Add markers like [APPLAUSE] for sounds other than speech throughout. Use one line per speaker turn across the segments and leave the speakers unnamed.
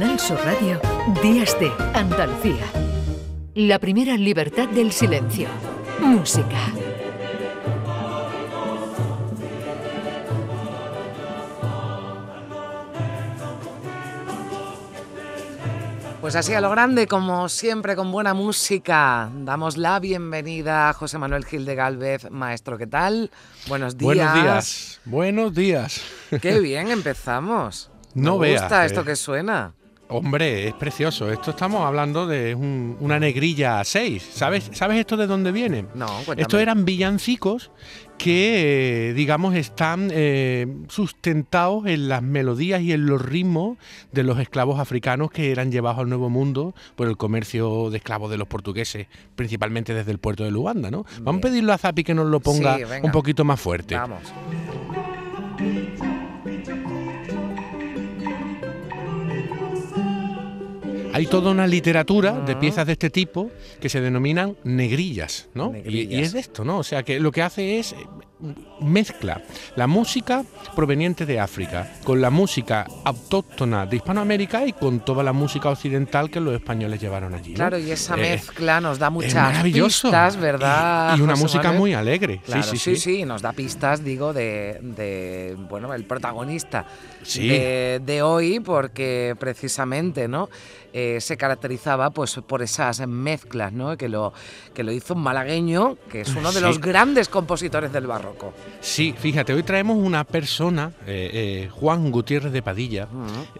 Canal Sur Radio, Días de Andalucía. La primera libertad del silencio. Música.
Pues así a lo grande, como siempre, con buena música. Damos la bienvenida a José Manuel Gil de Galvez, maestro, ¿qué tal? Buenos días.
Buenos días. Buenos días.
Qué bien, empezamos.
No
Me
veas,
gusta
eh.
esto que suena.
Hombre, es precioso. Esto estamos hablando de un- una negrilla 6. ¿Sabes, ¿Sabes esto de dónde viene?
No, cuéntame.
Estos eran villancicos que, eh, digamos, están eh, sustentados en las melodías y en los ritmos de los esclavos africanos que eran llevados al Nuevo Mundo por el comercio de esclavos de los portugueses, principalmente desde el puerto de Luanda, ¿no? Vamos a pedirle a Zapi que nos lo ponga
Sí,
un poquito más fuerte.
Vamos.
Hay toda una literatura de piezas de este tipo que se denominan negrillas, ¿no? Y- es de esto, ¿no? O sea, que lo que hace es mezcla la música proveniente de África con la música autóctona de Hispanoamérica y con toda la música occidental que los españoles llevaron allí. ¿no?
Claro, y esa
Eh,
mezcla nos da muchas pistas, ¿verdad?
Y, y una
José
música
Manuel?
muy alegre.
Claro,
sí,
sí,
sí,
sí, nos da pistas, digo, de, de, bueno, el protagonista
Sí.
de, de hoy, porque precisamente, ¿no? Eh, se caracterizaba pues por esas mezclas, ¿no? Que lo, que lo hizo un malagueño, que es uno de los grandes compositores del
Sí, fíjate, hoy traemos una persona, eh, eh, Juan Gutiérrez de Padilla,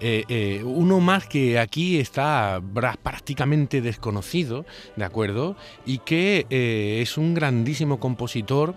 eh, eh, uno más que aquí está prácticamente desconocido, ¿de acuerdo? Y que es un grandísimo compositor,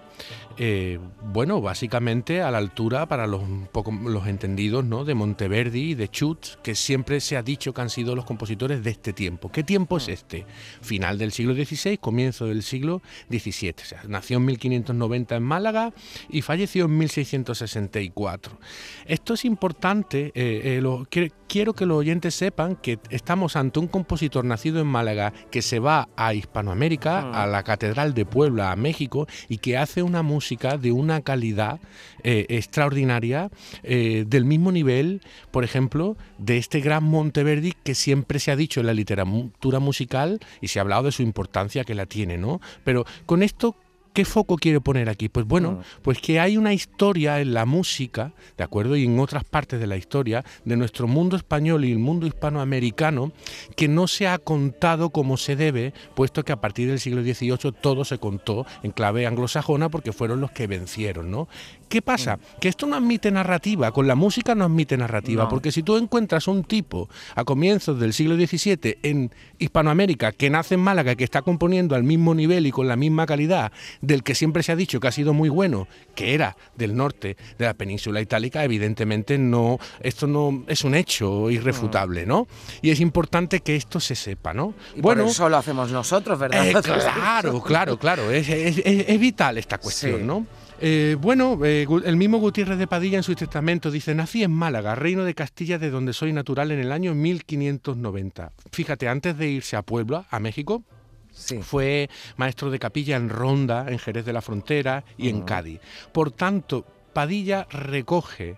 eh, bueno, básicamente a la altura para los, poco, los entendidos, ¿no? De Monteverdi y de Schutz, que siempre se ha dicho que han sido los compositores de este tiempo. ¿Qué tiempo es este? Final del siglo XVI, comienzo del siglo XVII. O sea, nació en 1590 en Málaga y falleció en 1664. Esto es importante, eh, eh, lo- que- quiero que los oyentes sepan que estamos ante un compositor nacido en Málaga que se va a Hispanoamérica,
Mm.
a la Catedral de Puebla, a México, y que hace una música de una calidad eh, extraordinaria, eh, del mismo nivel, por ejemplo, de este gran Monteverdi que siempre se ha dicho en la literatura musical y se ha hablado de su importancia que la tiene, ¿no? Pero con esto ¿Qué foco quiere poner aquí? Pues bueno, pues que hay una historia en la música, ¿de acuerdo? Y en otras partes de la historia de nuestro mundo español y el mundo hispanoamericano que no se ha contado como se debe, puesto que a partir del siglo XVIII todo se contó en clave anglosajona porque fueron los que vencieron, ¿no? ¿Qué pasa? Que esto no admite narrativa, con la música no admite narrativa,
No.
porque si tú encuentras un tipo a comienzos del siglo XVII en Hispanoamérica que nace en Málaga, que está componiendo al mismo nivel y con la misma calidad del que siempre se ha dicho que ha sido muy bueno, que era del norte de la península itálica, evidentemente no, esto no es un hecho irrefutable, ¿no? Y es importante que esto se sepa, ¿no?
Y por eso lo hacemos nosotros, ¿verdad?
Eh, [LAUGHS] claro, claro, claro. Es, es- es- es vital esta cuestión,
Sí.
¿no? Eh, bueno, eh, el mismo Gutiérrez de Padilla en su testamento dice, nací en Málaga, reino de Castilla, de donde soy natural en el año 1590. Fíjate, antes de irse a Puebla, a México,
Sí.
fue maestro de capilla en Ronda, en Jerez de la Frontera y en Cádiz. Por tanto, Padilla recoge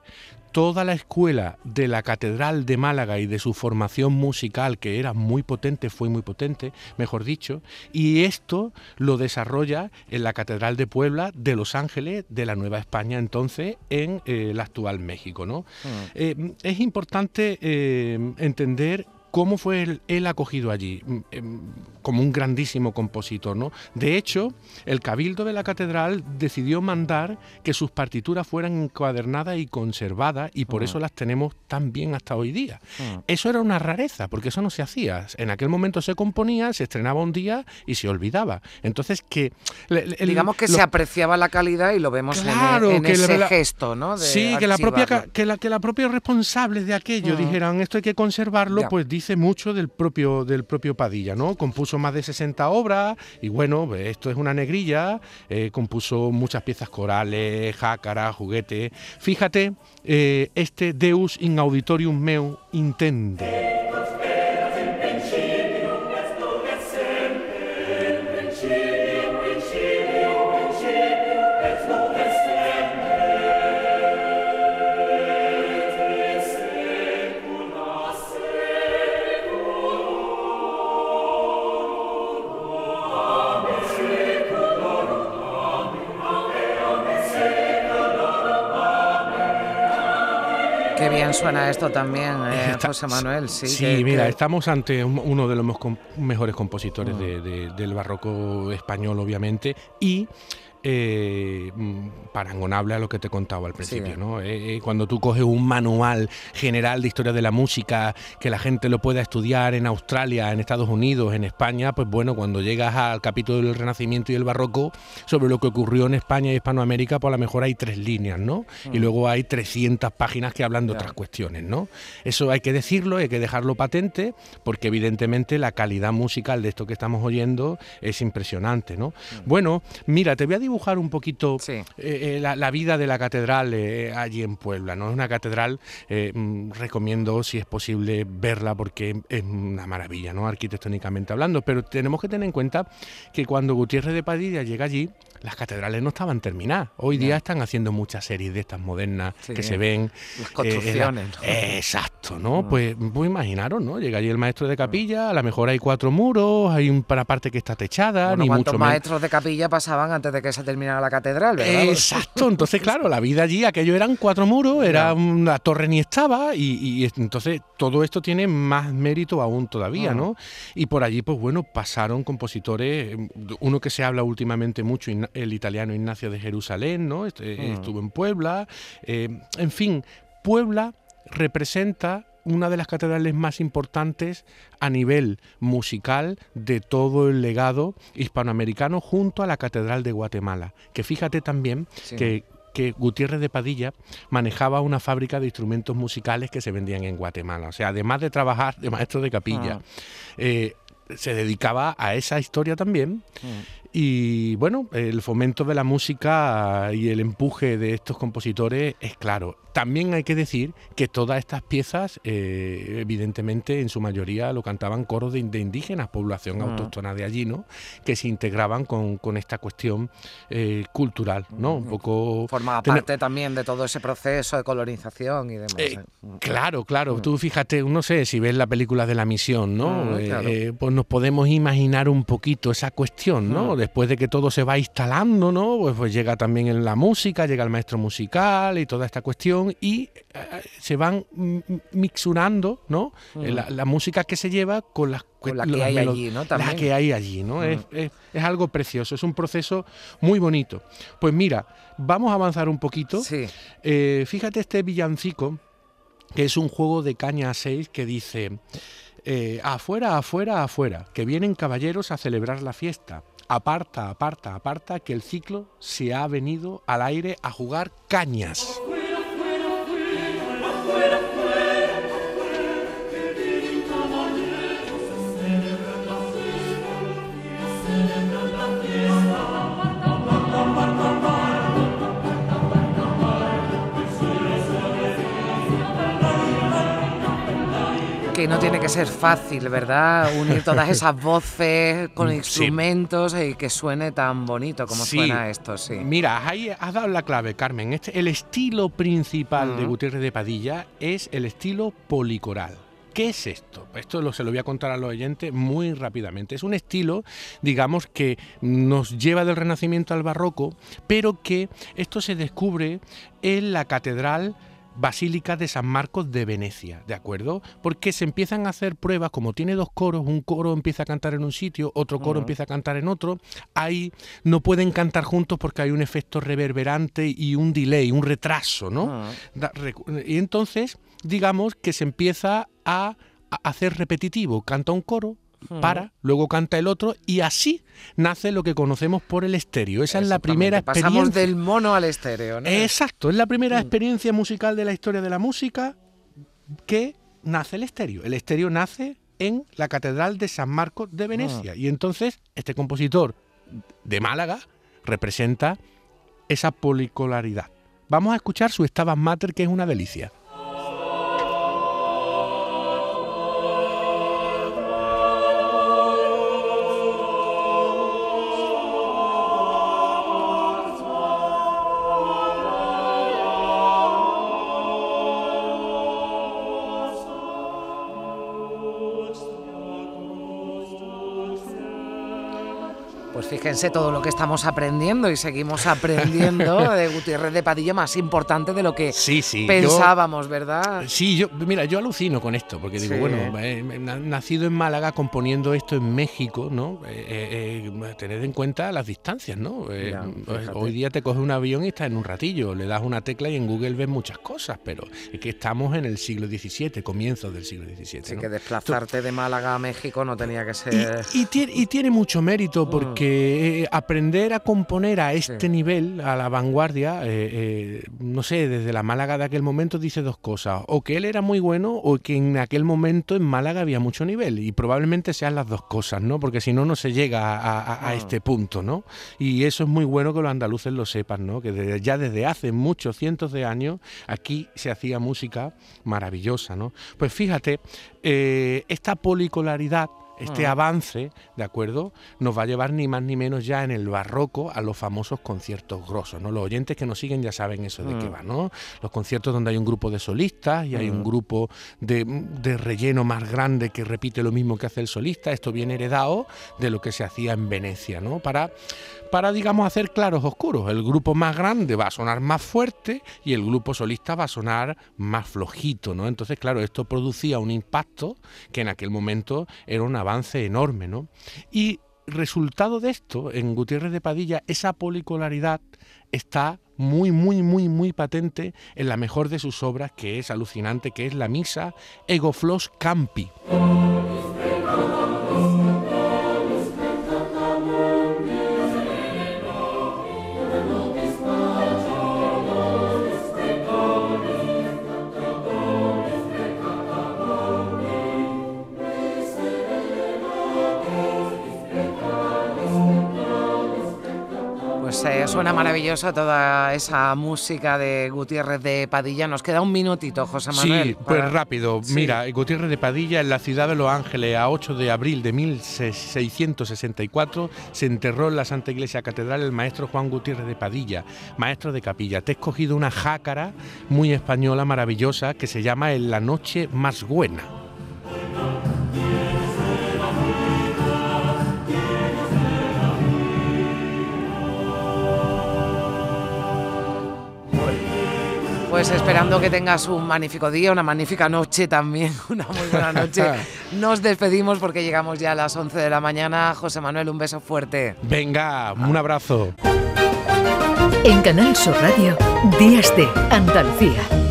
toda la escuela de la Catedral de Málaga y de su formación musical, que era muy potente, fue muy potente, mejor dicho, y esto lo desarrolla en la Catedral de Puebla, de Los Ángeles, de la Nueva España, entonces, en eh, el actual México. ¿no? Eh, es importante eh, entender cómo fue él, él acogido allí, mm, em, como un grandísimo compositor. ¿no? De hecho, el Cabildo de la Catedral decidió mandar que sus partituras fueran encuadernadas y conservadas, y por
Mm.
eso las tenemos tan bien hasta hoy día.
Mm.
Eso era una rareza, porque eso no se hacía. En aquel momento se componía, se estrenaba un día y se olvidaba. Entonces, que... el-
Digamos que
lo-
se apreciaba la calidad y lo vemos en e-
Claro,
en,
que
ese
la-
gesto, ¿no? De
sí, que la, propia, que, la, que la propia responsable de aquello
Mm.
dijeran esto hay que conservarlo,
Ya.
pues dice mucho del propio, del propio Padilla, ¿no? Compuso más de 60 obras y bueno, esto es una negrilla, eh, compuso muchas piezas corales, jácaras, juguetes. Fíjate, eh, este Deus in auditorium meu intende.
Suena esto también, eh, José Manuel. Sí,
sí mira, estamos ante uno de los mejores compositores mm. del barroco español, obviamente, y eh, mm, parangonable a lo que te contaba al principio. ¿no? Eh, eh, cuando tú coges un manual general de historia de la música que la gente lo pueda estudiar en Australia, en Estados Unidos, en España, pues bueno, cuando llegas al capítulo del Renacimiento y el Barroco sobre lo que ocurrió en España y Hispanoamérica, pues a lo mejor hay tres líneas, ¿no? Y mm. luego hay 300 páginas que hablan de otras cuestiones, ¿no? Eso hay que decirlo, hay que dejarlo patente, porque evidentemente la calidad musical de esto que estamos oyendo es impresionante, ¿no? Mm. Bueno, mira, te voy a dibujar un poquito eh, eh, la, vida de la catedral eh, allí en Puebla. ¿no? Es una catedral, mm, recomiendo si es posible verla porque es una maravilla, ¿no? arquitectónicamente hablando, pero tenemos que tener en cuenta que cuando Gutiérrez de Padilla llega allí, las catedrales no estaban terminadas. Hoy día están haciendo muchas series de estas modernas que se ven.
Las construcciones.
exacto, ¿no? Mm. Pues, pues, imaginaros, ¿no? Llega allí el maestro de capilla, a lo mejor hay cuatro muros, hay una parte que está techada,
bueno,
ni
¿Cuántos maestros de capilla pasaban antes de que se terminara la catedral, ¿verdad?
Exacto, entonces claro, la vida allí, aquello eran cuatro muros, era una torre ni estaba, y, entonces todo esto tiene más mérito aún todavía, mm. ¿no? Y por allí, pues bueno, pasaron compositores, uno que se habla últimamente mucho, el italiano Ignacio de Jerusalén, ¿no? Este, mm. Estuvo en Puebla. Eh, en fin, Puebla representa una de las catedrales más importantes a nivel musical de todo el legado hispanoamericano junto a la Catedral de Guatemala. Que fíjate también que, Gutiérrez de Padilla manejaba una fábrica de instrumentos musicales que se vendían en Guatemala. O sea, además de trabajar de maestro de capilla, ah. eh, se dedicaba a esa historia también. Mm. Y bueno, el fomento de la música y el empuje de estos compositores es claro. También hay que decir que todas estas piezas, eh, evidentemente, en su mayoría lo cantaban coros de, indígenas, población ah. autóctona de allí, ¿no? Que se integraban con, esta cuestión eh, cultural, ¿no? Un poco...
Formaba parte también de todo ese proceso de colonización y demás.
Eh, claro, claro. Tú fíjate, no sé si ves la película de la misión, ¿no? Pues nos podemos imaginar un poquito esa cuestión, ¿no? Después de que todo se va instalando, ¿no? Pues, pues llega también en la música, llega el maestro musical y toda esta cuestión y eh, se van mixurando, ¿no? Eh, la, música que se lleva con las
la que hay allí, ¿no?
La que hay allí, ¿no? Es, algo precioso, es un proceso muy bonito. Pues mira, vamos a avanzar un poquito. Eh, fíjate este villancico, que es un juego de caña a seis que dice, afuera, afuera, afuera, que vienen caballeros a celebrar la fiesta aparta, aparta, aparta, que el ciclo se ha venido al aire a jugar cañas.
Que no tiene que ser fácil, ¿verdad? Unir todas [LAUGHS] esas voces con instrumentos y que suene tan bonito como suena esto, sí.
Mira, ahí has dado la clave, Carmen. Este, el estilo principal de Gutiérrez de Padilla es el estilo policoral. ¿Qué es esto? Esto lo, se lo voy a contar a los oyentes muy rápidamente. Es un estilo, digamos, que nos lleva del Renacimiento al Barroco, pero que esto se descubre en la Catedral Basílica de San Marcos de Venecia, ¿de acuerdo? Porque se empiezan a hacer pruebas, como tiene dos coros, un coro empieza a cantar en un sitio, otro coro empieza a cantar en otro, ahí no pueden cantar juntos porque hay un efecto reverberante y un delay, un retraso, ¿no? Y entonces, digamos que se empieza a hacer repetitivo, canta un coro, para, luego canta el otro y así nace lo que conocemos por el estéreo. Esa es la primera experiencia.
Pasamos del mono al estéreo, ¿no?
Exacto, es la primera mm. experiencia musical de la historia de la música que nace el estéreo. El estéreo nace en la Catedral de San Marcos de Venecia ah. y entonces este compositor de Málaga representa esa policolaridad. Vamos a escuchar su Stabat Mater que es una delicia.
Pues fíjense todo lo que estamos aprendiendo y seguimos [LAUGHS] aprendiendo de Gutiérrez de Padilla, más importante de lo que pensábamos, ¿verdad?
Sí, yo, mira, yo alucino con esto, porque digo, bueno, eh, nacido en Málaga, componiendo esto en México, ¿no? Eh, eh, tened en cuenta las distancias, ¿no? Hoy día te coges un avión y estás en un ratillo, le das una tecla y en Google ves muchas cosas, pero es que estamos en el siglo XVII, comienzos del siglo XVII.
Así que desplazarte de Málaga a México no tenía que ser...
Y, y, tiene, mucho mérito, mm. Porque eh, aprender a componer a este nivel, a la vanguardia, eh, eh, no sé, desde la Málaga de aquel momento dice dos cosas, o que él era muy bueno o que en aquel momento en Málaga había mucho nivel, y probablemente sean las dos cosas, ¿no? Porque si no, no se llega a, ah. este punto, ¿no? Y eso es muy bueno que los andaluces lo sepan, ¿no? Que ya desde hace muchos cientos de años aquí se hacía música maravillosa, ¿no? Pues fíjate, esta policolaridad este ah. avance, ¿de acuerdo? Nos va a llevar ni más ni menos ya en el barroco a los famosos conciertos grosos, ¿no? Los oyentes que nos siguen ya saben eso de qué mm. va, ¿no? Los conciertos donde hay un grupo de solistas y hay un mm. grupo de, de, relleno más grande que repite lo mismo que hace el solista. Esto viene heredado de lo que se hacía en Venecia, ¿no? Para para, digamos, hacer claros oscuros. El grupo más grande va a sonar más fuerte y el grupo solista va a sonar más flojito, ¿no? Entonces, claro, esto producía un impacto que en aquel momento era un avance enorme, ¿no? Y resultado de esto, en Gutiérrez de Padilla, esa policolaridad está muy, muy, muy, muy patente en la mejor de sus obras, que es alucinante, que es la misa Egoflos Campi.
Toda esa música de Gutiérrez de Padilla. Nos queda un minutito, José Manuel.
Sí, pues rápido. Mira, Gutiérrez de Padilla en la ciudad de Los Ángeles, a 8 de abril de 1664, se enterró en la Santa Iglesia Catedral el maestro Juan Gutiérrez de Padilla, maestro de capilla. Te he escogido una jácara muy española, maravillosa, que se llama En la noche más buena.
Pues esperando que tengas un magnífico día, una magnífica noche también, [LAUGHS] una muy buena noche. [LAUGHS] Nos despedimos porque llegamos ya a las 11 de la mañana. José Manuel, un beso fuerte.
Venga, un abrazo.
En Canal Sur Radio, Días de Andalucía.